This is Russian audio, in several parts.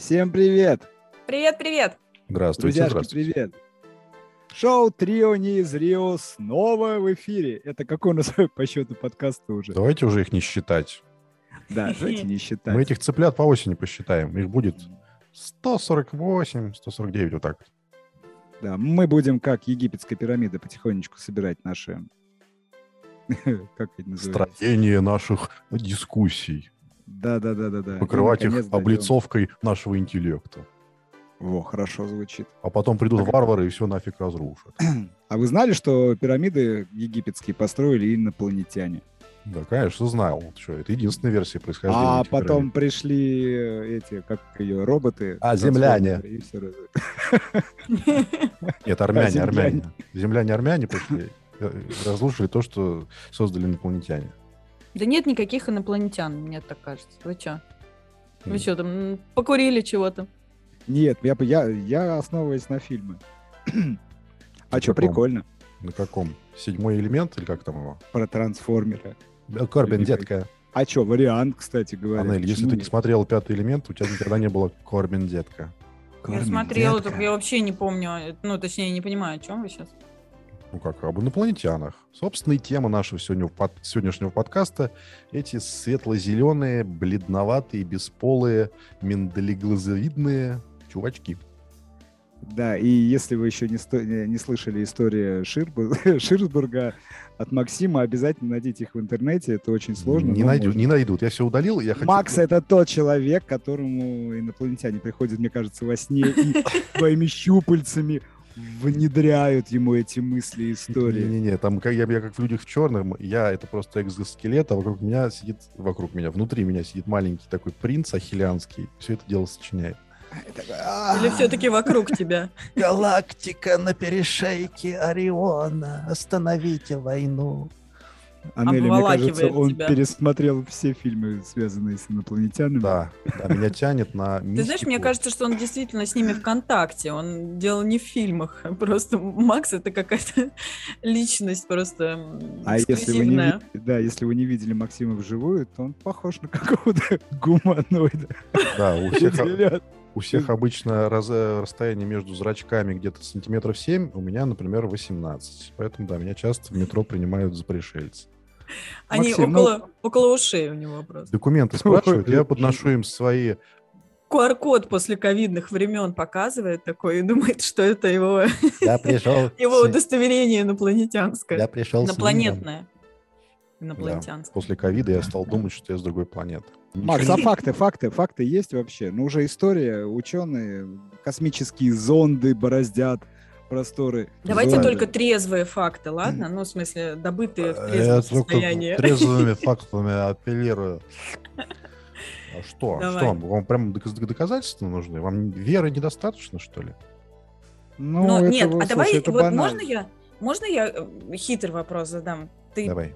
Всем привет! Привет, привет! Здравствуйте, Друзьяшки, здравствуйте. привет! Шоу «Трио не из Рио» снова в эфире. Это какой у нас по счету подкаста уже? Давайте уже их не считать. Да, давайте не считать. Мы этих цыплят по осени посчитаем. Их будет 148, 149, вот так. Да, мы будем, как египетская пирамида, потихонечку собирать наши... Как это называется? Строение наших дискуссий. Да-да-да-да-да. Покрывать наконец, их дойдем. облицовкой нашего интеллекта. Во, хорошо звучит. А потом придут варвары и все нафиг разрушат. А вы знали, что пирамиды египетские построили инопланетяне? Да, конечно, знал. Что, это единственная версия происхождения. А потом пирамид. пришли э, эти, как ее, роботы. А, земляне. Нет, армяне, земляне. армяне. Земляне, армяне пришли. э, Разрушили то, что создали инопланетяне. Да нет никаких инопланетян, мне так кажется. Вы чё? Вы что там, покурили чего-то? Нет, я, я, я основываюсь на фильмы. А что, прикольно. На каком? Седьмой элемент или как там его? Про трансформера. Корбин, детка. А что, вариант, кстати говоря. Анель, если ты не смотрел пятый элемент, у тебя никогда не было Корбин, детка. я Кармен, смотрела, только я вообще не помню, э, ну, точнее, не понимаю, о чем вы сейчас. Ну как, об инопланетянах. Собственно, и тема нашего сегодня, сегодняшнего подкаста — эти светло-зеленые, бледноватые, бесполые, миндалеглазовидные чувачки. Да, и если вы еще не, сто- не слышали историю Ширбу- Ширсбурга от Максима, обязательно найдите их в интернете. Это очень сложно. не, найду- можно. не найдут. Я все удалил. Я хочу... Макс — это тот человек, которому инопланетяне приходят, мне кажется, во сне и своими щупальцами внедряют ему эти мысли и истории. Не-не-не, там как, я, я как в «Людях в черном», я это просто экзоскелет, а вокруг меня сидит, вокруг меня, внутри меня сидит маленький такой принц ахиллианский. Все это дело сочиняет. Или все-таки вокруг тебя? Галактика на перешейке Ориона. Остановите войну. Анеля, мне кажется, он тебя. пересмотрел все фильмы, связанные с инопланетянами. Да, да, меня тянет на Ты знаешь, мне мистику. кажется, что он действительно с ними в контакте. Он делал не в фильмах. а Просто Макс это какая-то личность просто А если вы, не, да, если вы не видели Максима вживую, то он похож на какого-то гуманоида. Да, у всех, у всех обычно раз- расстояние между зрачками где-то сантиметров 7, у меня, например, 18. Поэтому, да, меня часто в метро принимают за пришельца. Они Максим, ну- около, около ушей у него просто. Документы спрашивают, я подношу им свои... QR-код после ковидных времен показывает такой и думает, что это его, Я пришел... его удостоверение инопланетянское. пришел Инопланетное. Да. Инопланетянское. После ковида я стал думать, что я с другой планеты. Макс, а факты, факты, факты есть вообще? Ну, уже история, ученые, космические зонды бороздят просторы. Давайте Зонды. только трезвые факты, ладно? Ну, в смысле, добытые в Я трезвом только состоянии. трезвыми фактами апеллирую. А что? Давай. Что вам? Вам прям доказ- доказательства нужны? Вам веры недостаточно, что ли? Ну, Но это нет, а давай, слушай, это вот банально. можно я, можно я э, хитрый вопрос задам? Ты, Давай.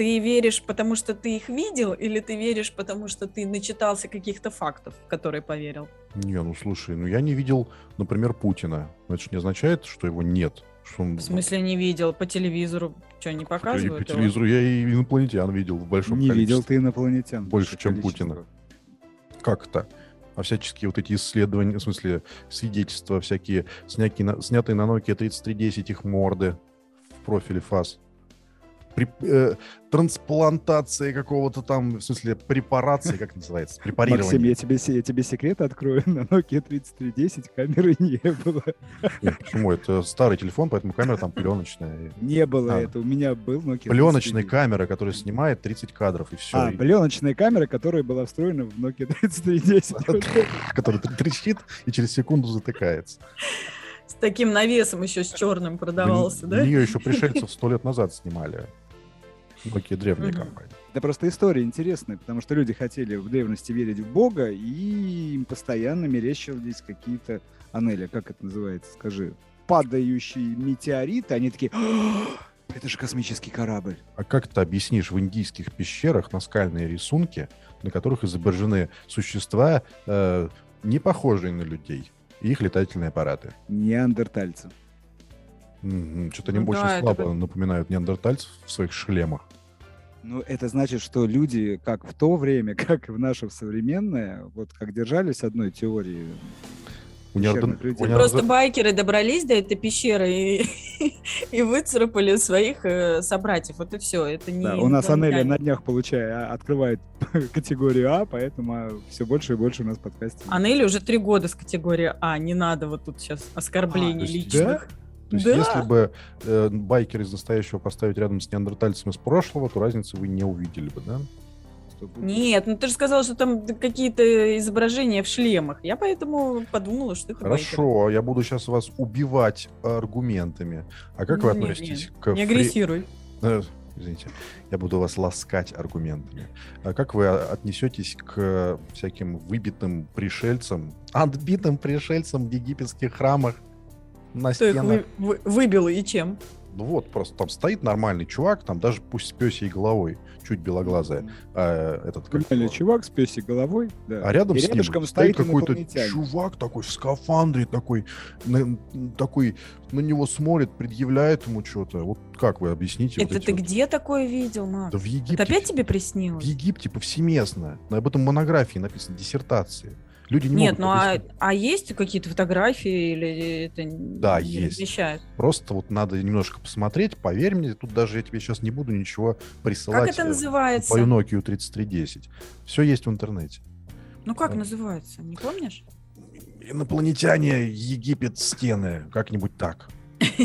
Ты веришь, потому что ты их видел, или ты веришь, потому что ты начитался каких-то фактов, в которые поверил? Не, ну слушай, ну я не видел, например, Путина. Но это же не означает, что его нет. Что он... В смысле не видел? По телевизору что, не И по показывают его? телевизору я и инопланетян видел в большом Не видел количестве. ты инопланетян. Больше, чем. Путина. Как это? А всяческие вот эти исследования, в смысле, свидетельства всякие, снятые на, снятые на Nokia 3310, их морды в профиле ФАС. При, э, трансплантация какого-то там, в смысле, препарации, как это называется, препарирование. Максим, я тебе, я тебе секрет открою. На Nokia 3310 камеры не было. Нет, почему? Это старый телефон, поэтому камера там пленочная. Не было А. это. У меня был Nokia Пленочная 3310. камера, которая снимает 30 кадров, и все. А, пленочная камера, которая была встроена в Nokia 3310. Вот это. который трещит и через секунду затыкается. С таким навесом еще с черным продавался, да? Ее еще пришельцев сто лет назад снимали. Древняя Мгм. компания. Это просто история интересная, потому что люди хотели в древности верить в Бога, и им постоянно мерещились какие-то, Анеля, как это называется, скажи, падающие метеориты, они такие, «А, это же космический корабль. А как ты объяснишь в индийских пещерах наскальные рисунки, на которых изображены существа, э, не похожие на людей, и их летательные аппараты? Неандертальцы. Что-то они Ну очень да, это слабо как- напоминают неандертальцев в своих шлемах. Ну, это значит, что люди, как в то время, как и в наше современное, вот как держались одной теории, У людей. у Просто байкеры добрались до этой пещеры и, и выцарапали своих э, собратьев. Вот и все. Это не Да, у нас инопланетяне. на днях получает, а, открывает категорию А, поэтому все больше и больше у нас подкастов. Анели уже три года с категории А. Не надо вот тут сейчас оскорблений А, то есть, личных. То есть, Да. если бы э, байкер из настоящего поставить рядом с неандертальцем из прошлого, то разницы вы не увидели бы, да? Нет, ну ты же сказал, что там какие-то изображения в шлемах. Я поэтому подумала, что это. Хорошо, я буду сейчас вас убивать аргументами. А как вы Не, не, относитесь не, к Не фри- агрессируй. Э, Извините, я буду вас ласкать аргументами. А как вы отнесетесь к всяким выбитым пришельцам, отбитым пришельцам в египетских храмах на Кто их стенах? вы- вы- выбил и чем? Ну вот, просто там стоит нормальный чувак, там даже пусть с пёсей головой, чуть белоглазая, а, этот как Нормальный чувак с пёсей головой, да. А рядом И с ним стоит стоит какой-то чувак такой в скафандре, такой, на, такой на него смотрит, предъявляет ему что-то. Вот как вы объясните? вот Это эти ты вот- где такое видел, Макс? Да в Египте. Это опять тебе В приснилось? Египте повсеместно. Об этом монографии написано, диссертации. Люди не Нет, могут ну а, объяснить. а есть какие-то фотографии или это Да, не есть. размещают? Просто вот надо немножко посмотреть, поверь мне, тут даже я тебе сейчас не буду ничего присылать. Как это э, называется? Твою Nokia 3310. Все есть в интернете. Ну как Да. называется? Не помнишь? Инопланетяне, Египет, стены. Как-нибудь так.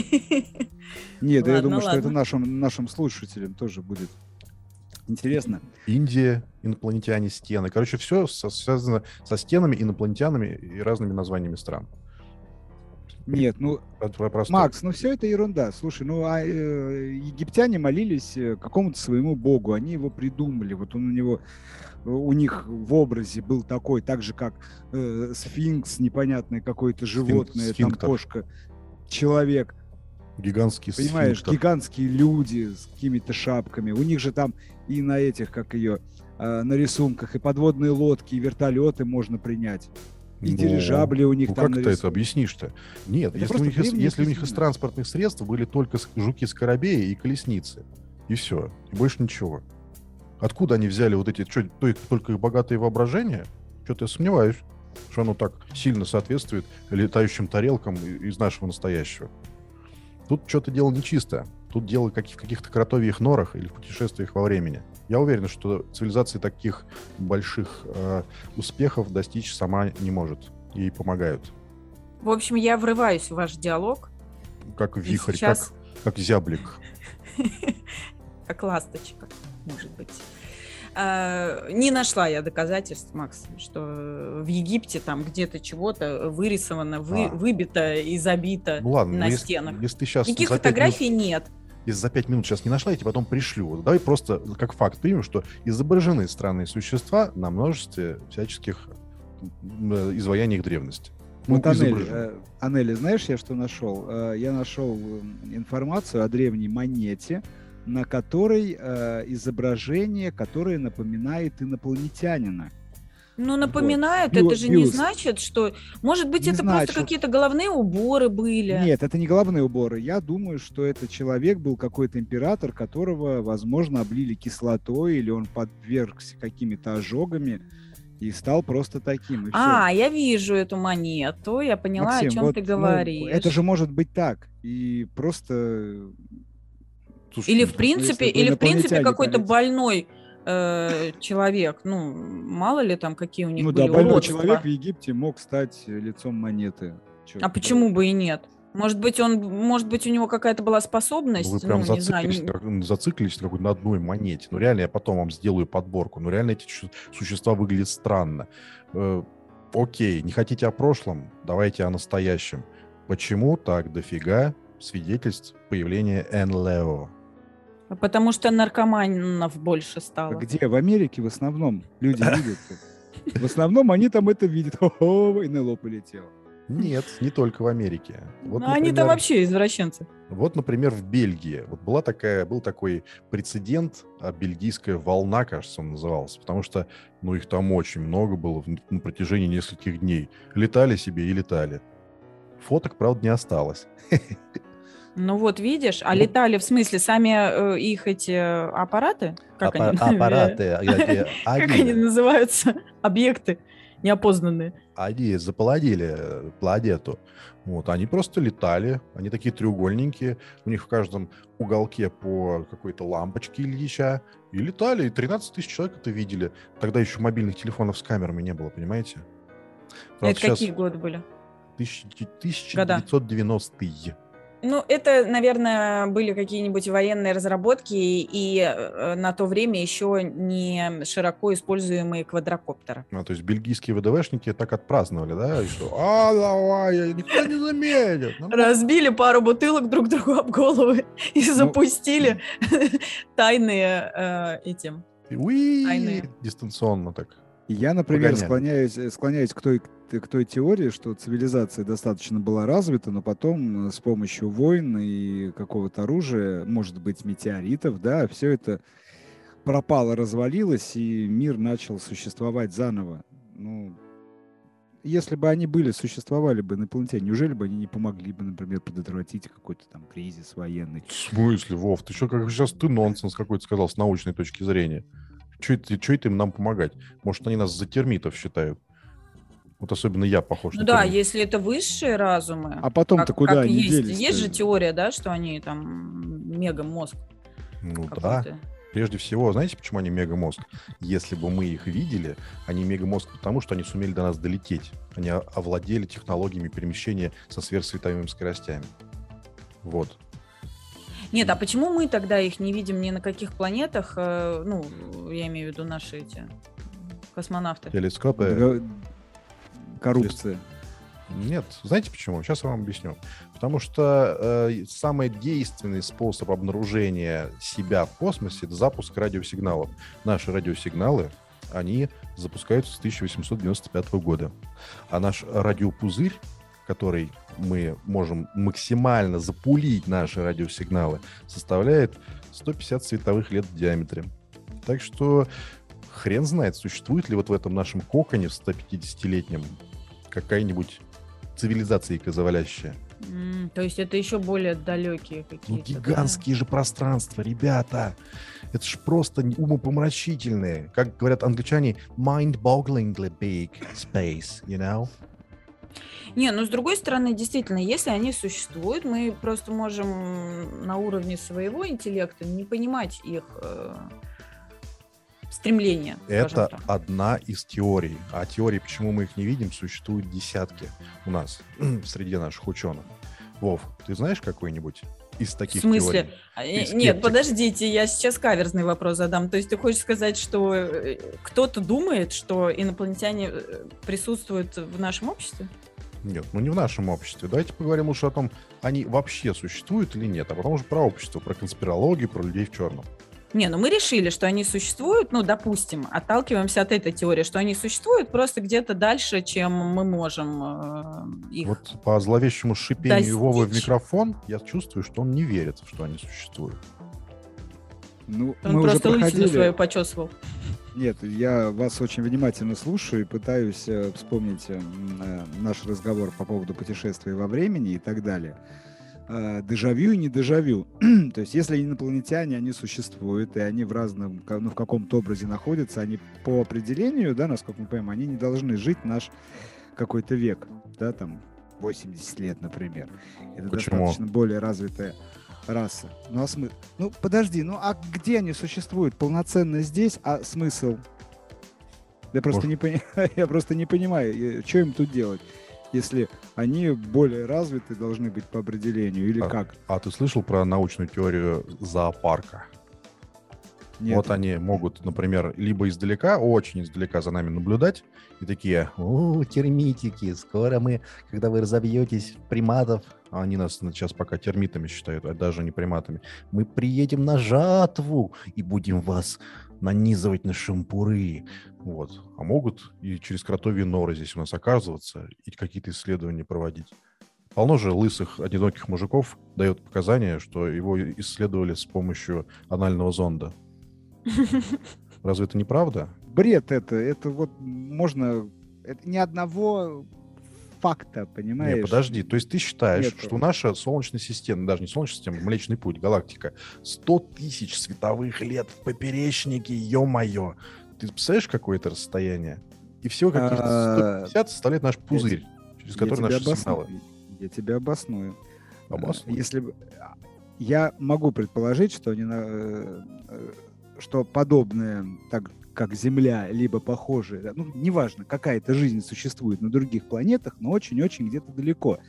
Нет, я Ладно, думаю, что это нашим, нашим слушателям тоже будет интересно. Индия, инопланетяне, стены. Короче, все связано со стенами, инопланетянами и разными названиями стран. Нет, ну, Про- про- просто- Макс, ну все это ерунда. Слушай, ну а э, египтяне молились э, какому-то своему богу, они его придумали. Вот он у него, у них в образе был такой, так же как э, сфинкс, непонятное какое-то животное, там сфинктер. кошка, человек. Гигантский Понимаешь, сфинктер. гигантские люди с какими-то шапками. У них же там и на этих, как ее, э, на рисунках, и подводные лодки, и вертолеты можно принять. И Ну, дирижабли у них Ну там как ты это объяснишь-то? Нет, Это если у, них если у них из транспортных средств были только жуки-скоробеи и колесницы. И все. И больше ничего. Откуда они взяли вот эти... Что, только их богатые воображения? Что-то я сомневаюсь, что оно так сильно соответствует летающим тарелкам из нашего настоящего. Тут что-то дело нечисто. Тут дело в каких-то кротовьих норах или в путешествиях во времени. Я уверен, что цивилизация таких больших э, успехов достичь сама не может. Ей помогают. В общем, я врываюсь в ваш диалог, Как вихрь, сейчас, как, как зяблик. как ласточка, может быть. А, Не нашла я доказательств, Макс, что в Египте там где-то чего-то вырисовано, вы- А. выбито и забито Ну ладно, на ну, если, стенах. если ты сейчас Никаких пять минут- фотографий нет. если за пять минут сейчас не нашла, я тебе потом пришлю. Вот Давай просто как факт примем, что изображены странные существа на множестве всяческих э, изваяний древности. Ну, Вот, Анель, изображены. э, Анели, знаешь, я что нашел? Э, Я нашел э, информацию о древней монете, на которой э, изображение, которое напоминает инопланетянина. Ну, напоминают, Бю- это же не бюст. значит, что... Может быть, Не это значит. просто какие-то головные уборы были. Нет, это не головные уборы. Я думаю, что это человек был какой-то император, которого, возможно, облили кислотой, или он подвергся какими-то ожогами и стал просто таким. А, я вижу эту монету, я поняла, Максим, о чем вот, ты ну, говоришь. это же может быть так. И просто Слушай, Или ну, в принципе, или в принципе какой-то больной э, человек. Ну, мало ли там какие у них Ну были да, больной уродства. человек в Египте мог стать лицом монеты. Чё А почему бы и нет? Может быть, он, может быть, у него какая-то была способность, Вы прям ну, не знаю, зациклились, не- зациклились на какой-то на одной монете. Ну, реально, я потом вам сделаю подборку. Ну, реально, эти существа выглядят странно. Э, окей, не хотите о прошлом? Давайте о настоящем. Почему так дофига свидетельств появления НЛО? Потому что наркоманов больше стало. А Где? В Америке в основном люди видят. В основном они там это видят. О, НЛО полетело. Нет, не только в Америке. Вот, Ну, они там например, вообще извращенцы. Вот, например, в Бельгии. Вот была такая, был такой прецедент, а, бельгийская волна, кажется, он назывался, потому что, ну, их там очень много было в- на протяжении нескольких дней. Летали себе и летали. Фоток, правда, не осталось. Ну вот, видишь, а летали в смысле сами э, их эти аппараты? Как Аппа- они? аппараты, э, Как они называются? Объекты неопознанные. они заполонили э, планету. Вот, они просто летали, они такие треугольненькие, у них в каждом уголке по какой-то лампочке Ильича, и летали, и 13 тысяч человек это видели. Тогда еще мобильных телефонов с камерами не было, понимаете? Правда, Это какие годы были? тысяч- Года. 1990-е. Ну, это, наверное, были какие-нибудь военные разработки и э, на то время еще не широко используемые квадрокоптеры. А, то есть бельгийские ВДВшники так отпраздновали, да? И что, а, давай, я- никто не заметит. Ну, Разбили пару бутылок друг другу об головы и Ну, запустили тайные э, эти. уи, дистанционно так. Я, например, Погоняли. склоняюсь, э, склоняюсь к той, к той теории, что цивилизация достаточно была развита, но потом э, с помощью войн и какого-то оружия, может быть, метеоритов, да, все это пропало, развалилось, и мир начал существовать заново. Ну, если бы они были, существовали бы инопланетяне, неужели бы они не помогли бы, например, предотвратить какой-то там кризис военный? В смысле, Вов? Ты что, как сейчас ты нонсенс какой-то сказал с научной точки зрения? Че это, это им нам помогать? Может, они нас за термитов считают? Вот особенно я похож Ну на да, термит. если это высшие разумы. А потом-то как- куда как они есть, делись? Есть же теория, да, что они там мега-мозг Ну да. Прежде всего, знаете, почему они мегамозг? Если бы мы их видели, они мегамозг потому, что они сумели до нас долететь. Они овладели технологиями перемещения со сверхсветовыми скоростями. Вот. Нет, а почему мы тогда их не видим ни на каких планетах? э, Ну, я имею в виду наши эти космонавты. Телескопы... Коррупция. Нет, знаете почему? Сейчас я вам объясню. Потому что э, самый действенный способ обнаружения себя в космосе это запуск радиосигналов. Наши радиосигналы, они запускаются с 1895 года. А наш радиопузырь, который мы можем максимально запулить наши радиосигналы, составляет 150 световых лет в диаметре. Так что хрен знает, существует ли вот в этом нашем коконе в 150-летнем какая-нибудь цивилизация завалящая. М, То есть это еще более далекие Ну, какие-то. да? гигантские же пространства, ребята. Это ж просто умопомрачительные. Как говорят англичане, mind-bogglingly big space, you know? Не, ну с другой стороны, действительно, если они существуют, мы просто можем на уровне своего интеллекта не понимать их э, стремления. Это так. одна из теорий. А теорий, почему мы их не видим, существует десятки у нас, среди наших ученых. Вов, ты знаешь какой-нибудь из таких смысле? теорий? А, э. Нет, подождите, я сейчас каверзный вопрос задам. То есть ты хочешь сказать, что э, кто-то думает, что инопланетяне э, присутствуют в нашем обществе? Нет, ну не в нашем обществе. Давайте поговорим лучше о том, они вообще существуют или нет, а потом уже про общество, про конспирологию, про людей в черном. Не, ну мы решили, что они существуют, ну, допустим, отталкиваемся от этой теории, что они существуют просто где-то дальше, чем мы можем э, их... Вот по зловещему шипению Вовы в достичь. микрофон я чувствую, что он не верит, что они существуют. Ну, Он мы уже просто лысину проходили... свою почесывал. Нет, я вас очень внимательно слушаю и пытаюсь э, вспомнить э, наш разговор по поводу путешествия во времени и так далее. Э, Дежавю и не дежавю. То есть, если инопланетяне, они существуют, и они в разном, ну, в каком-то образе находятся, они по определению, да, насколько мы понимаем, они не должны жить наш какой-то век, да, там, 80 лет, например. Это Почему? достаточно более развитая раса. Ну, а смысл? Ну, подожди, ну а где они существуют? Полноценно здесь, а смысл? Я просто, Может- не, пони- я просто не понимаю, что им тут делать, если они более развиты должны быть по определению, или А, как? А ты слышал про научную теорию зоопарка? Нет. Вот они могут, например, либо издалека, очень издалека за нами наблюдать, и такие, о, термитики, скоро мы, когда вы разобьетесь в приматов, а они нас сейчас пока термитами считают, а даже не приматами, мы приедем на жатву и будем вас нанизывать на шампуры. Вот. А могут и через кротовьи норы здесь у нас оказываться и какие-то исследования проводить. Полно же лысых, одиноких мужиков дает показания, что его исследовали с помощью анального зонда. Разве это не правда? Бред это, это вот можно... Это ни одного факта, понимаешь? Не, подожди, то есть ты считаешь, Нету. что наша Солнечная система, даже не Солнечная система, Млечный Путь, галактика, 100 тысяч световых лет в поперечнике, ё-моё. Ты представляешь, какое это расстояние? И всего каких-то А, 150 составляет наш пузырь, через который наши обосну- сигналы. Я тебя обосную. Обоснуй. Если бы- я могу предположить, что они на- э, э, что подобное, так как Земля, либо похожие, ну, неважно, какая-то жизнь существует на других планетах, но очень-очень где-то далеко.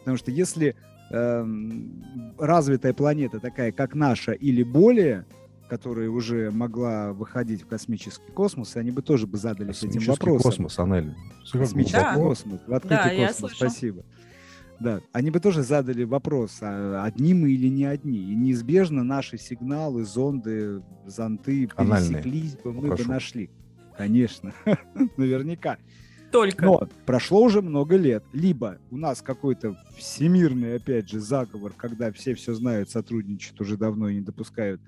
Потому что если эм, развитая планета такая, как наша, или более, которая уже могла выходить в космический космос, они бы тоже бы задались этим вопросом. космос, Анель. Космический Да. космос, в открытый Да, космос, спасибо. Да, они бы тоже задали вопрос, а одни мы или не одни. И неизбежно наши сигналы, зонды, зонты Анальные. пересеклись бы, мы Прошу. бы нашли. Конечно, наверняка. Только. Но прошло уже много лет. Либо у нас какой-то всемирный, опять же, заговор, когда все все знают, сотрудничают уже давно и не допускают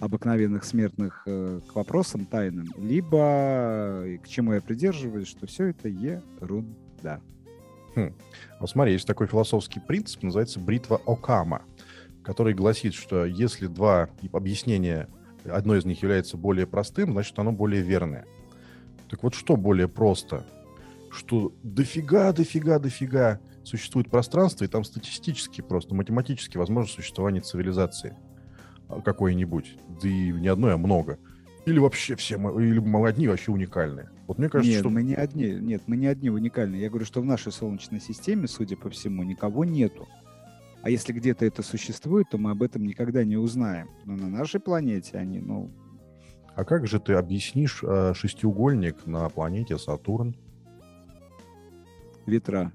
обыкновенных смертных э, к вопросам тайным, либо, и к чему я придерживаюсь, что все это ерунда. Вот смотри, есть такой философский принцип, называется бритва Окама, который гласит, что если два объяснения, одно из них является более простым, значит, оно более верное. Так вот, что более просто? Что дофига, дофига, дофига существует пространство, и там статистически просто, математически возможно существование цивилизации а, какой-нибудь. Да и не одной, а много. Или вообще все, мы- или мы одни вообще уникальные. Вот мне кажется, нет, что... мы не одни, нет, мы не одни уникальные. Я говорю, что в нашей Солнечной системе, судя по всему, никого нету. А если где-то это существует, то мы об этом никогда не узнаем. Но на нашей планете они, ну, А как же ты объяснишь э, шестиугольник на планете Сатурн? ветра.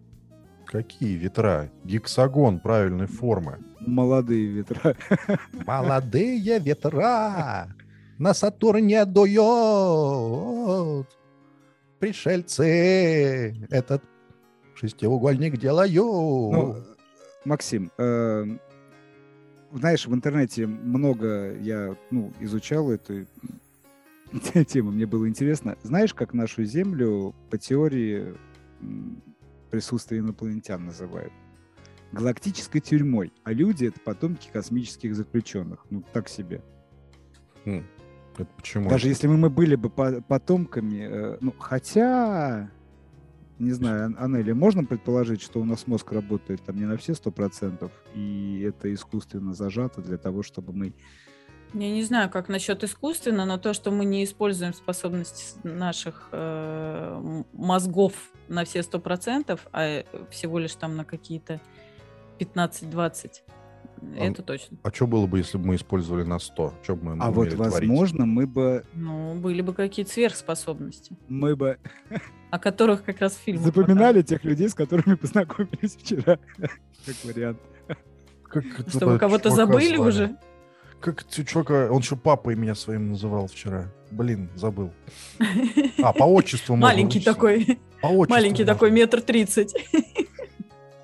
Какие ветра? Гексагон правильной формы. Молодые ветра. Молодые ветра на Сатурне дуют. Пришельцы этот шестиугольник делают. Ну, Максим, э, знаешь, в интернете много я ну, изучал эту тему, мне было интересно. Знаешь, как нашу Землю по теории присутствия инопланетян называют? Галактической тюрьмой, а люди это потомки космических заключенных. Ну, так себе. Это почему? Даже если мы, мы были бы по- потомками, э, ну, хотя, не знаю, Ан- Анели, можно предположить, что у нас мозг работает там не на все сто процентов, и это искусственно зажато для того, чтобы мы... Я не знаю, как насчет искусственно, но то, что мы не используем способности наших э, мозгов на все сто процентов, а э, всего лишь там на какие-то 15-20, это точно. А что было бы, если бы мы использовали на 100? Что бы мы А вот, умели творить? возможно, мы бы, Ну, были бы какие-то сверхспособности, мы бы о которых как раз фильм. запоминали тех людей, с которыми познакомились вчера, как вариант. Как Что вы кого-то забыли звали? уже? Как чувака? Он еще папой меня своим называл вчера. Блин, забыл. А, по отчеству Маленький такой, По отчеству маленький такой, метр тридцать.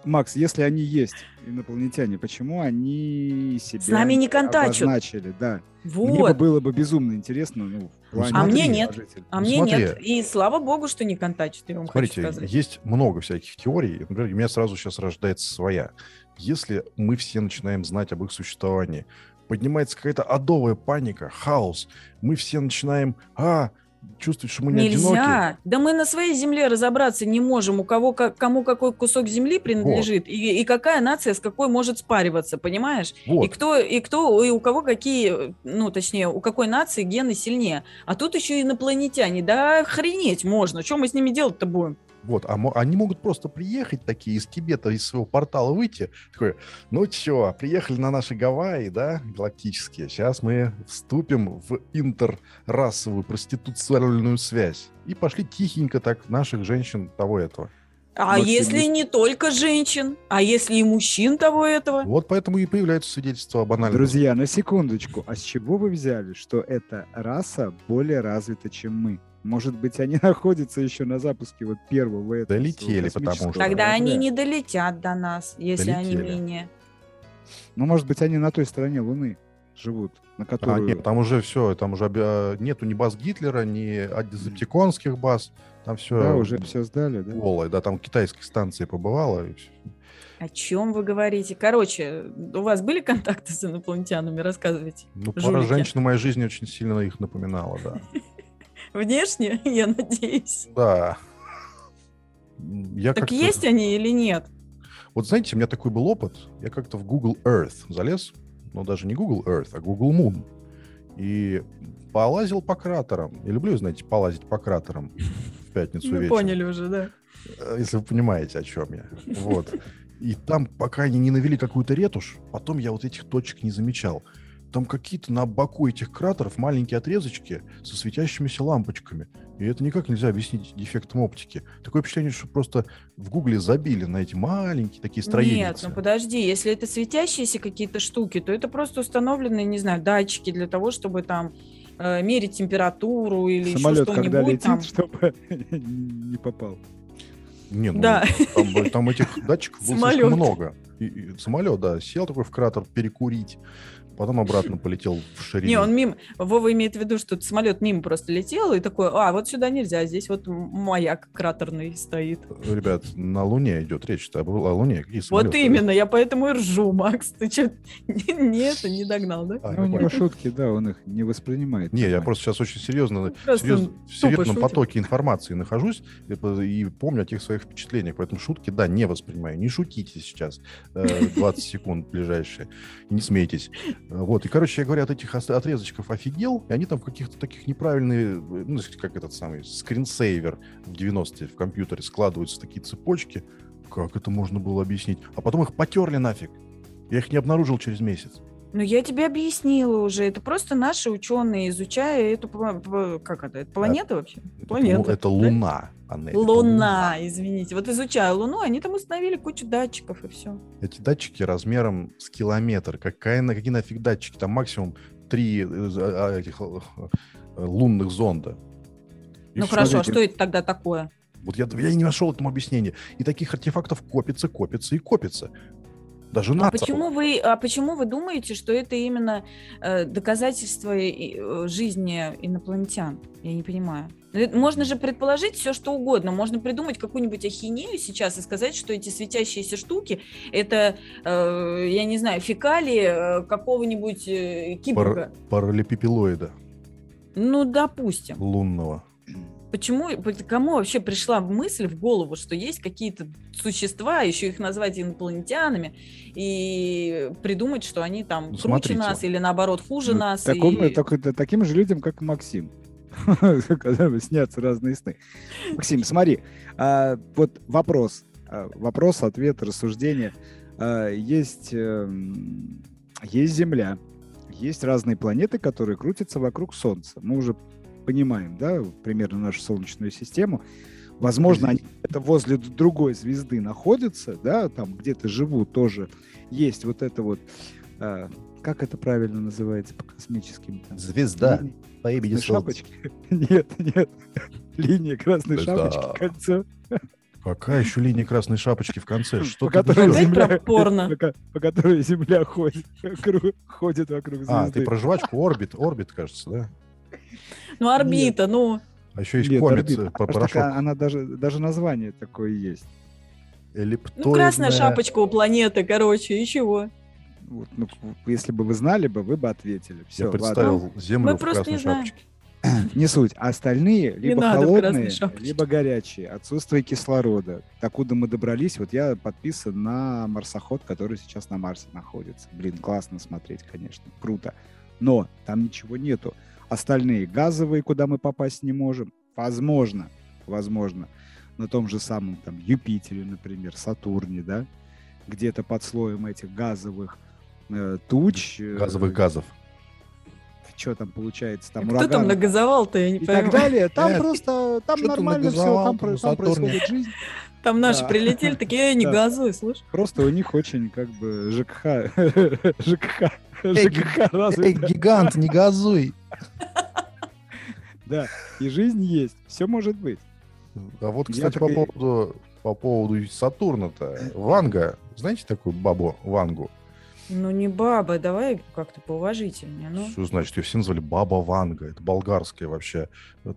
Макс, если они есть, инопланетяне, почему они себя нами не контачат. обозначили? Да. Мне бы Вот. было бы безумно интересно, ну, в плане А мне нет. положительно. А Ну, мне смотри. нет. И слава богу, что не контачит, я вам Смотрите, хочу сказать. есть много всяких теорий. Например, у меня сразу сейчас рождается своя. Если мы все начинаем знать об их существовании, поднимается какая-то адовая паника, хаос. Мы все начинаем, а, чувствовать, что мы не одиноки. Нельзя. Да мы на своей земле разобраться не можем, у кого как, кому какой кусок земли принадлежит и, и какая нация с какой может спариваться, понимаешь? Вот. И кто и кто и у кого какие, ну точнее, у какой нации гены сильнее. А тут еще инопланетяне. Да охренеть можно. Что мы с ними делать-то будем? Вот, а мо- они могут просто приехать такие из Тибета, из своего портала выйти. Такой, ну чё, приехали на наши Гавайи, да, галактические. Сейчас мы вступим в интеррасовую проституциональную связь. И пошли тихенько так наших женщин того этого. А Максим, если есть- не только женщин, а если и мужчин того этого? Вот поэтому и появляются свидетельства о банальном. Друзья, на секундочку. А с чего вы взяли, что эта раса более развита, чем мы? Может быть, они находятся еще на запуске вот первого этого Долетели, потому что- Тогда они корабля. не долетят до нас, если они Долетели. менее. Ну, может быть, они на той стороне Луны. живут, на А, которую... нет, там уже все, там уже обя- нету ни баз Гитлера, ни дезептиконских баз. Там все Да, уже все сдали, да? голое. Да, там китайской станции побывала. и всё. О чем вы говорите? Короче, у вас были контакты с инопланетянами? Рассказывайте. Ну, пара Жулики. женщин в моей жизни очень сильно их напоминала, да. Внешне, я надеюсь. Да. Я Так есть они или нет? Вот знаете, у меня такой был опыт. Я как-то в Google Earth залез, но даже не Google Earth, а Google Moon. И полазил по кратерам. Я люблю, знаете, полазить по кратерам в пятницу Мы вечером. поняли уже, да. Э, Если вы понимаете, о чем я. Вот. И там, пока они не навели какую-то ретушь, потом я вот этих точек не замечал. Там какие-то на боку этих кратеров маленькие отрезочки со светящимися лампочками. И это никак нельзя объяснить дефектом оптики. Такое впечатление, что просто в гугле забили на эти маленькие такие строения. Нет, ну подожди, если это светящиеся какие-то штуки, то это просто установленные, не знаю, датчики для того, чтобы там э, мерить температуру или еще Самолет, когда что-нибудь летит, там. чтобы не попал. Не, ну, Да. там, там этих датчиков было Самолет. слишком много. И- и самолет, да, сел такой в кратер перекурить, потом обратно полетел в ширине. Не, он мимо. Вова имеет в виду, что самолет мимо просто летел и такой, а вот сюда нельзя, здесь вот маяк кратерный стоит. Ребят, на Луне идет речь о Луне. Какие Вот именно, я поэтому и ржу, Макс. Ты что, не это, не догнал, да? А, Ну, шутки, да, он их не воспринимает. Не, я просто сейчас очень серьезно, Просто серьез- в серьезном потоке информации нахожусь и, по- и помню о тех своих впечатлениях. Поэтому шутки, да, не воспринимаю. Не шутите сейчас э, 20 секунд ближайшие. И не смейтесь. Э, Вот. И, короче, я говорю, от этих отрезочков офигел. И они там в каких-то таких неправильные, э, ну, как этот самый скринсейвер в 90-е в компьютере складываются такие цепочки. Как это можно было объяснить? А потом их потерли нафиг. Я их не обнаружил через месяц. Ну, я тебе объяснила уже. Это просто наши ученые, изучая эту... Как это? Это планета вообще? Это, Планета, лу- это да? Луна. Анель, это Луна, извините. Вот изучая Луну, они там установили кучу датчиков и все. Эти датчики размером с километр. Какая, на- какие нафиг датчики? Там максимум три э, за- а, этих э, э, лунных зонда. И Ну хорошо, а смотрите. что это тогда такое? Вот я, я не нашел этому объяснения. И таких артефактов копится, копится и копится. Даже А НАТО. почему вы, а почему вы думаете, что это именно э, доказательство и- э, жизни инопланетян? Я не понимаю. Ну, Можно же предположить все, что угодно. Можно придумать какую-нибудь ахинею сейчас и сказать, что эти светящиеся штуки это, э, я не знаю, фекалии э, какого-нибудь э, киборга. Параллелепипилоида Ну, допустим. лунного. Почему, кому вообще пришла мысль в голову, что есть какие-то существа, еще их назвать инопланетянами, и придумать, что они там Ну, круче смотрите. нас или наоборот хуже Ну, нас? такому- и- да, таким же людям, как Максим. Когда снятся разные сны. Максим, смотри, а, вот вопрос. а, Вопрос, ответ, рассуждение. А, Есть, эм, есть Земля, есть разные планеты, которые крутятся вокруг Солнца. Мы уже понимаем, да, примерно нашу Солнечную систему. Возможно, они это возле другой звезды находятся, да, там где-то живут тоже. Есть вот это вот, а, как это правильно называется по космическим? там, Звезда линии по имени Солнце. шапочки? Нет, нет. Линия красной Звезда. шапочки, кольцо, Какая еще линия красной шапочки в конце? Что по которой про Земля, порно. по по которой Земля ходит вокруг, ходит вокруг звезды. А, ты про жвачку Орбит, Орбит, кажется, да? Ну, орбита, ну. А еще есть Нет, орбита. по- порошок такая- она даже, даже название такое есть. эллиптоидная. Ну, красная шапочка у планеты, короче, и чего? Вот, ну, если бы вы знали бы, вы бы ответили. Все, Я представил Землю Мы в красной не знаем. шапочке. Не суть. А остальные либо надо в красной холодные, шапочке. либо горячие. Отсутствие кислорода. Докуда мы добрались, вот я подписан на марсоход, который сейчас на Марсе находится. Блин, классно смотреть, конечно. Круто. Но там ничего нету. Остальные газовые, куда мы попасть не можем. Возможно, возможно. На том же самом там Юпитере, например, Сатурне, да? Где-то под слоем этих газовых э, туч. э, Газовых газов. Что там получается? Там Кто там нагазовал-то, я не и так понимаю. далее. Там Э, просто, там нормально все, там, там на там Сатурне? происходит жизнь. Там наши Да. прилетели, такие, эй, не Да. газуй, слышь. Просто у них очень как бы ЖКХ, ЖКХ, Эй, ЖКХ Эй, развито. гигант, не газуй. Да, и жизнь есть, все может быть. А вот, кстати, по поводу, по поводу Сатурна-то. Ванга, знаете такую бабу Вангу? Ну, не баба, давай как-то поуважительнее. Ну. Что значит? Ее все назвали Баба Ванга. Это болгарская вообще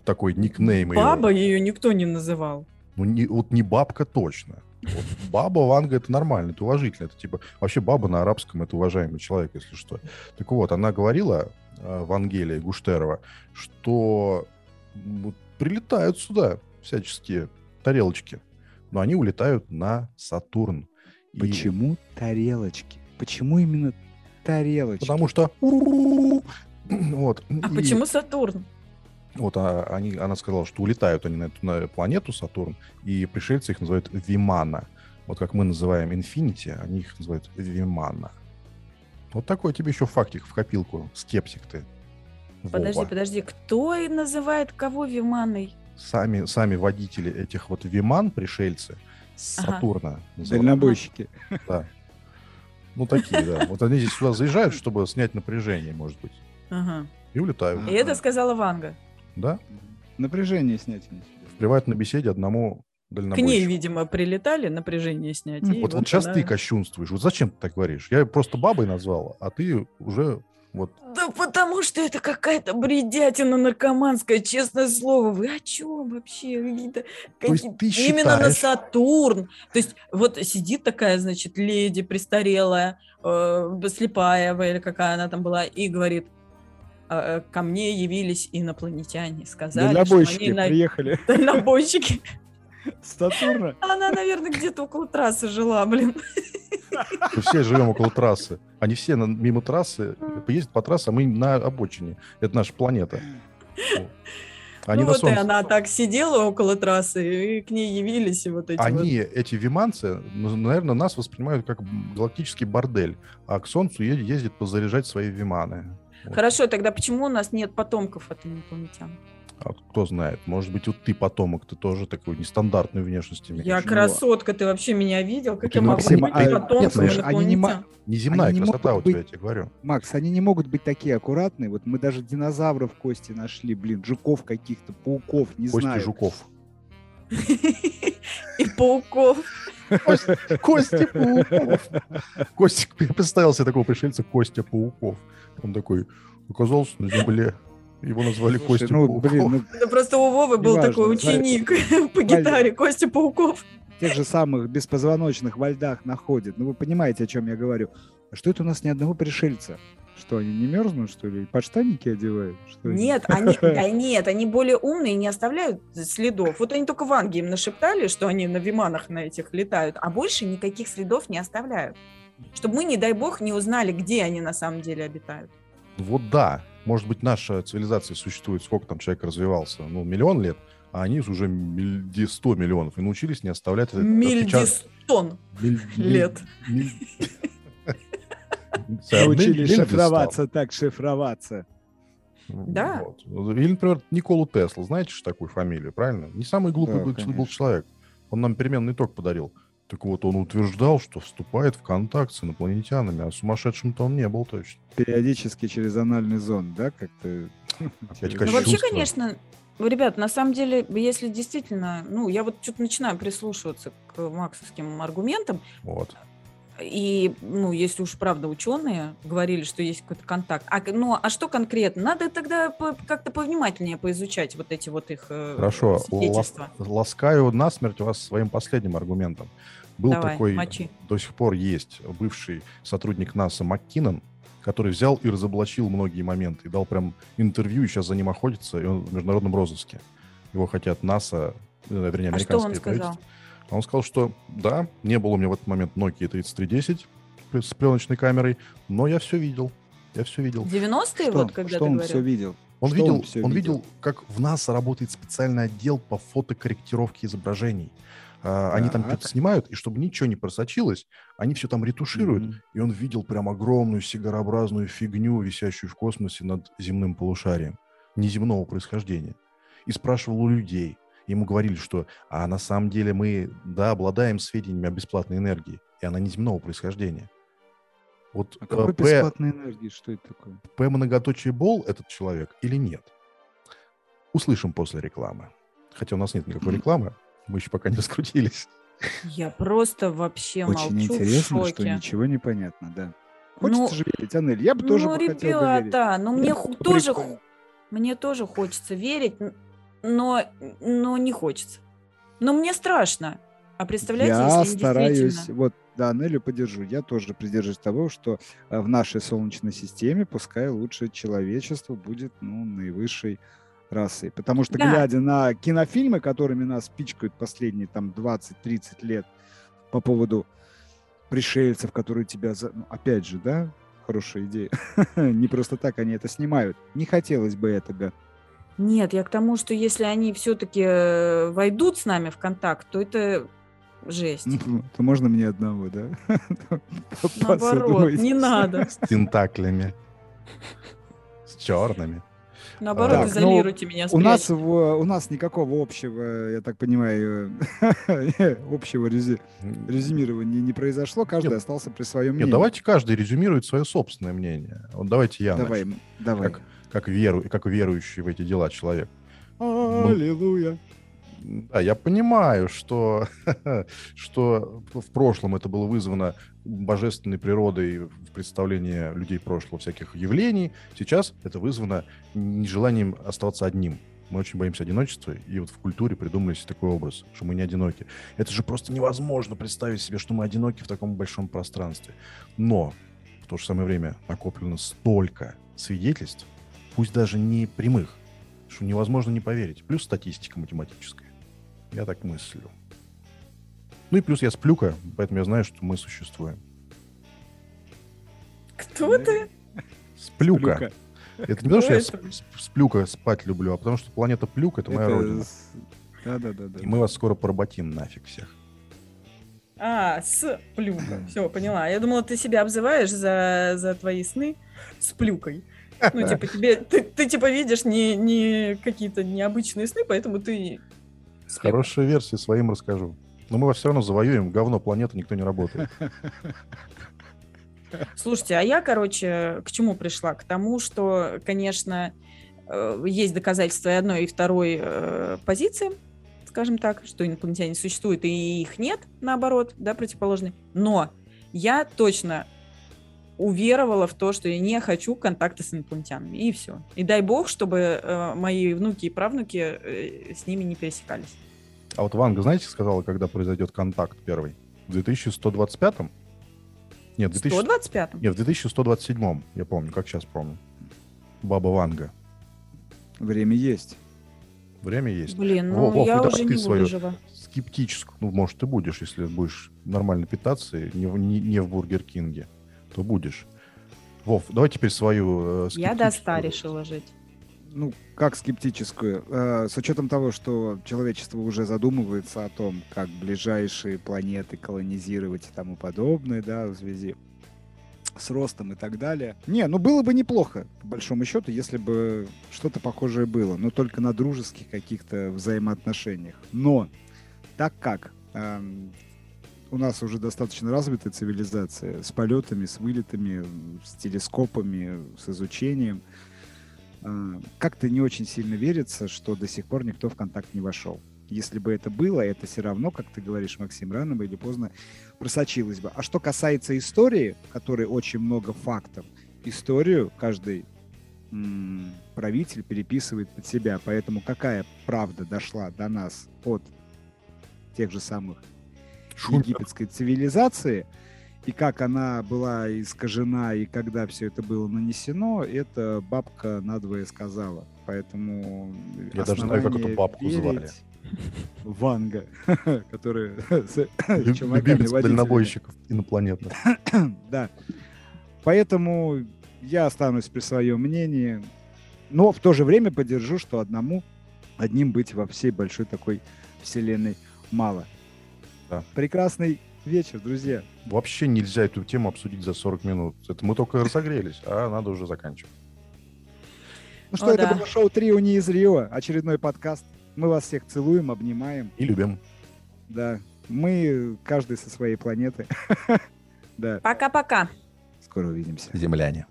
такой никнейм. Баба ее никто не называл. Ну, не, вот не бабка точно. Вот баба Ванга это нормально, это уважительно. Это типа вообще баба на арабском это уважаемый человек, если что. Так вот, она говорила, э, Вангелия Гуштерова, что вот прилетают сюда всяческие тарелочки, но они улетают на Сатурн. И- Почему тарелочки? Почему именно тарелочки? Потому что... Вот. А и- почему Сатурн? Вот а, они, она сказала, что улетают они на эту на планету Сатурн, и пришельцы их называют Вимана. Вот как мы называем Инфинити, они их называют Вимана. Вот такой тебе еще фактик в копилку. Скепсик ты. Подожди, Вова. подожди, кто и называет кого Виманой? Сами, сами водители этих вот Виман, пришельцы, с Ага. Сатурна. называют. Дальнобойщики. Да. Ну, такие, да. Вот они здесь сюда заезжают, чтобы снять напряжение, может быть. Ага. И улетают. И это сказала Ванга. Да? Напряжение снять. В приватной беседе одному К ней, видимо, прилетали напряжение снять. М, и Вот, вот сейчас она- ты кощунствуешь. Вот зачем ты так говоришь? Я просто бабой назвал, а ты уже вот... Да потому что это какая-то бредятина наркоманская, честное слово. Вы о чем вообще? Какие-то- То есть какие- ты Именно на считаешь- Сатурн. То есть вот сидит такая, значит, леди престарелая, э, слепая или какая она там была, и говорит, «А, э, ко мне явились инопланетяне, сказали, что они на- приехали дальнобойщики. с Сатурна. Она, наверное, где-то около трассы жила, блин. Мы все живем около трассы. Они все на- мимо трассы ездят по трассе, а мы на обочине. Это наша планета. Вот. Они ну вот и Солнце. она так сидела около трассы, и к ней явились и вот эти вот. Они, эти виманцы, ну, наверное, нас воспринимают как галактический бордель, а к Солнцу е- ездят позаряжать свои виманы. Вот. Хорошо, тогда почему у нас нет потомков от инопланетян? А кто знает, может быть, вот ты потомок, ты тоже такой нестандартной внешности имеешь. Я Ну, красотка, ты вообще меня видел? Как ты я могу Максим, быть а- потомком нет, знаешь, они не? Неземная Они не красота могут у тебя, быть- я тебе говорю. Макс, они не могут быть такие аккуратные. Вот мы даже динозавров кости нашли, блин, жуков каких-то, пауков, не Кости знаю. жуков. И пауков. Костя Пауков. Костя, я представил себе такого пришельца Костя Пауков. Он такой оказался на земле. Его назвали Слушай, Костя ну, Пауков. блин, ну, Да просто у Вовы был Неважно, такой знаете, ученик по гитаре Костя Пауков. тех же самых беспозвоночных во льдах находят. Ну, вы понимаете, о чем я говорю. А что это у нас ни одного пришельца? Что, они не мерзнут, что ли? Подштанники одевают? Что? Нет, они, да нет, они более умные и не оставляют следов. Вот они только в Анге им нашептали, что они на виманах на этих летают, а больше никаких следов не оставляют. Чтобы мы, не дай бог, не узнали, где они на самом деле обитают. Вот да, может быть, наша цивилизация существует, сколько там человек развивался, ну, миллион лет, а они уже миль- де- 100 миллионов и научились не оставлять. Мильдистон. Миль- миль- лет. миль- Научились Миль- шифроваться, так шифроваться. Да. Вот. Или, например, Николу Тесла. Знаете же такую фамилию, правильно? Не самый глупый Да, был, человек. Он нам переменный ток подарил. Так вот, он утверждал, что вступает в контакт с инопланетянами, а сумасшедшим-то он не был точно. Периодически через анальный зонд, да, как-то? Опять Ну, вообще, конечно, ребят, на самом деле, если действительно, ну, я вот что-то начинаю прислушиваться к максовским аргументам, Вот. И, ну, если уж правда ученые говорили, что есть какой-то контакт, а, ну, а что конкретно? Надо тогда по- как-то повнимательнее поизучать вот эти вот их э, Хорошо. лас- Ласкаю насмерть вас своим последним аргументом. Был Давай, такой, мочи. до сих пор есть бывший сотрудник НАСА МакКиннон, который взял и разоблачил многие моменты, и дал прям интервью, и сейчас за ним охотится, и он в международном розыске. Его хотят НАСА, э, вернее, А что он американское сказал? правительство. Он сказал, что да, не было у меня в этот момент Nokia 3310 с пленочной камерой, но я все видел. Я все видел. 90-е, Что, вот когда что ты он говорил? все видел? Он Что видел, он он, всё видел, видел? как в НАСА работает специальный отдел по фотокорректировке изображений. А, Они там что-то снимают, и чтобы ничего не просочилось, они все там ретушируют. Мгм. И он видел прям огромную сигарообразную фигню, висящую в космосе над земным полушарием, неземного происхождения. И спрашивал у людей. Ему говорили, что а на самом деле мы, да, обладаем сведениями о бесплатной энергии, и она неземного происхождения. Вот А э, какой П- бесплатной энергии? Что это такое? П многоточие Бол этот человек или нет? Услышим после рекламы. Хотя у нас нет никакой рекламы, мы еще пока не раскрутились. Я просто вообще Очень молчу в интересно, что шоке. ничего не понятно, да. Хочется Ну, же верить, Анель. Я бы тоже ну, бы хотел бы верить. ребята, ну мне тоже, мне тоже хочется верить, но, но не хочется. Но мне страшно. А представляете, я если стараюсь, действительно... вот, да, Нелю поддержу. Я тоже придерживаюсь того, что э, в нашей Солнечной системе пускай лучше человечество будет, ну, наивысшей расой. Потому что, Да. глядя на кинофильмы, которыми нас пичкают последние там 20-30 лет по поводу пришельцев, которые тебя... за- ну, опять же, да, хорошая идея. Не просто так они это снимают. Не хотелось бы этого. Нет, я к тому, что если они все-таки войдут с нами в контакт, то это жесть. Ну, То можно мне одного, да? Наоборот, не надо. С тентаклями. С черными. Наоборот, Так, ну, изолируйте меня, У нас, у нас никакого общего, я так понимаю, общего рези- резюмирования не произошло. Каждый Нет. остался при своем Нет, мнении. давайте каждый резюмирует свое собственное мнение. Вот давайте я Давай, начну. давай. Как, как, веру, как верующий в эти дела человек. Аллилуйя. Да, я понимаю, что, что в прошлом это было вызвано божественной природой в представлении людей прошлого всяких явлений. Сейчас это вызвано нежеланием оставаться одним. Мы очень боимся одиночества, и вот в культуре придумали себе такой образ, что мы не одиноки. Это же просто невозможно представить себе, что мы одиноки в таком большом пространстве. Но в то же самое время накоплено столько свидетельств, пусть даже не прямых, что невозможно не поверить. Плюс статистика математическая. Я так мыслю. Ну и плюс я сплюка, поэтому я знаю, что мы существуем. Кто ты? Сплюка. Плюка. Это не потому, что я сплюка спать люблю, а потому что планета Плюк — это моя Это родина. Да-да-да. И мы вас скоро поработим нафиг всех. А, с плюка. Все, поняла. Я думала, ты себя обзываешь за, за твои сны с плюкой. Ну, типа, тебе, ты, ты типа видишь не, не какие-то необычные сны, поэтому ты... Хорошую версию своим расскажу. Но мы вас все равно завоюем. Говно планеты никто не работает. Слушайте, а я, короче, к чему пришла? К тому, что, конечно, э, есть доказательства и одной, и второй э, позиции, скажем так, что инопланетяне существуют, и их нет, наоборот, да, противоположный. Но я точно уверовала в то, что я не хочу контакта с инопланетянами, и все. И дай бог, чтобы э, мои внуки и правнуки э, с ними не пересекались. А вот Ванга, знаете, сказала, когда произойдет контакт первый? В 2125 Нет, в 2000 125-м? Нет, в 2127 я помню, как сейчас помню. Баба Ванга. Время есть. Время есть. Блин, ну Вов, я давай уже ты не буду свою жива. Скептическую. Ну, может, ты будешь, если будешь нормально питаться, и не, в- не- не в Бургер Кинге, то будешь. Вов, давай теперь свою... э, Я до 100 скептическую- решила жить. Ну, как скептическую? Э, С учетом того, что человечество уже задумывается о том, как ближайшие планеты колонизировать и тому подобное, да, в связи с ростом и так далее. Не, ну было бы неплохо, по большому счету, если бы что-то похожее было, но только на дружеских каких-то взаимоотношениях. Но так как эм, у нас уже достаточно развитая цивилизация с полетами, с вылетами, с телескопами, с изучением, а, как-то не очень сильно верится, что до сих пор никто в контакт не вошел. Если бы это было, это все равно, как ты говоришь, Максим, рано бы или поздно просочилось бы. А что касается истории, в которой очень много фактов, историю каждый правитель переписывает под себя. Поэтому какая правда дошла до нас от тех же самых. Египетской цивилизации, и как она была искажена, и когда все это было нанесено, это бабка надвое сказала. Поэтому Я даже знаю, как эту бабку звали. Ванга, которая с Любимец дальнобойщиков инопланетных. Да. Поэтому я останусь при своем мнении, но в то же время поддержу, что одному, одним быть во всей большой такой вселенной мало. Да. Прекрасный вечер, друзья. Вообще нельзя эту тему обсудить за 40 минут. Это мы только разогрелись, а надо уже заканчивать. Ну что, О, это да. было шоу «Трио не из Рио», очередной подкаст. Мы вас всех целуем, обнимаем. И любим. Да, мы каждый со своей планеты. Да, Пока-пока. скоро увидимся. Земляне.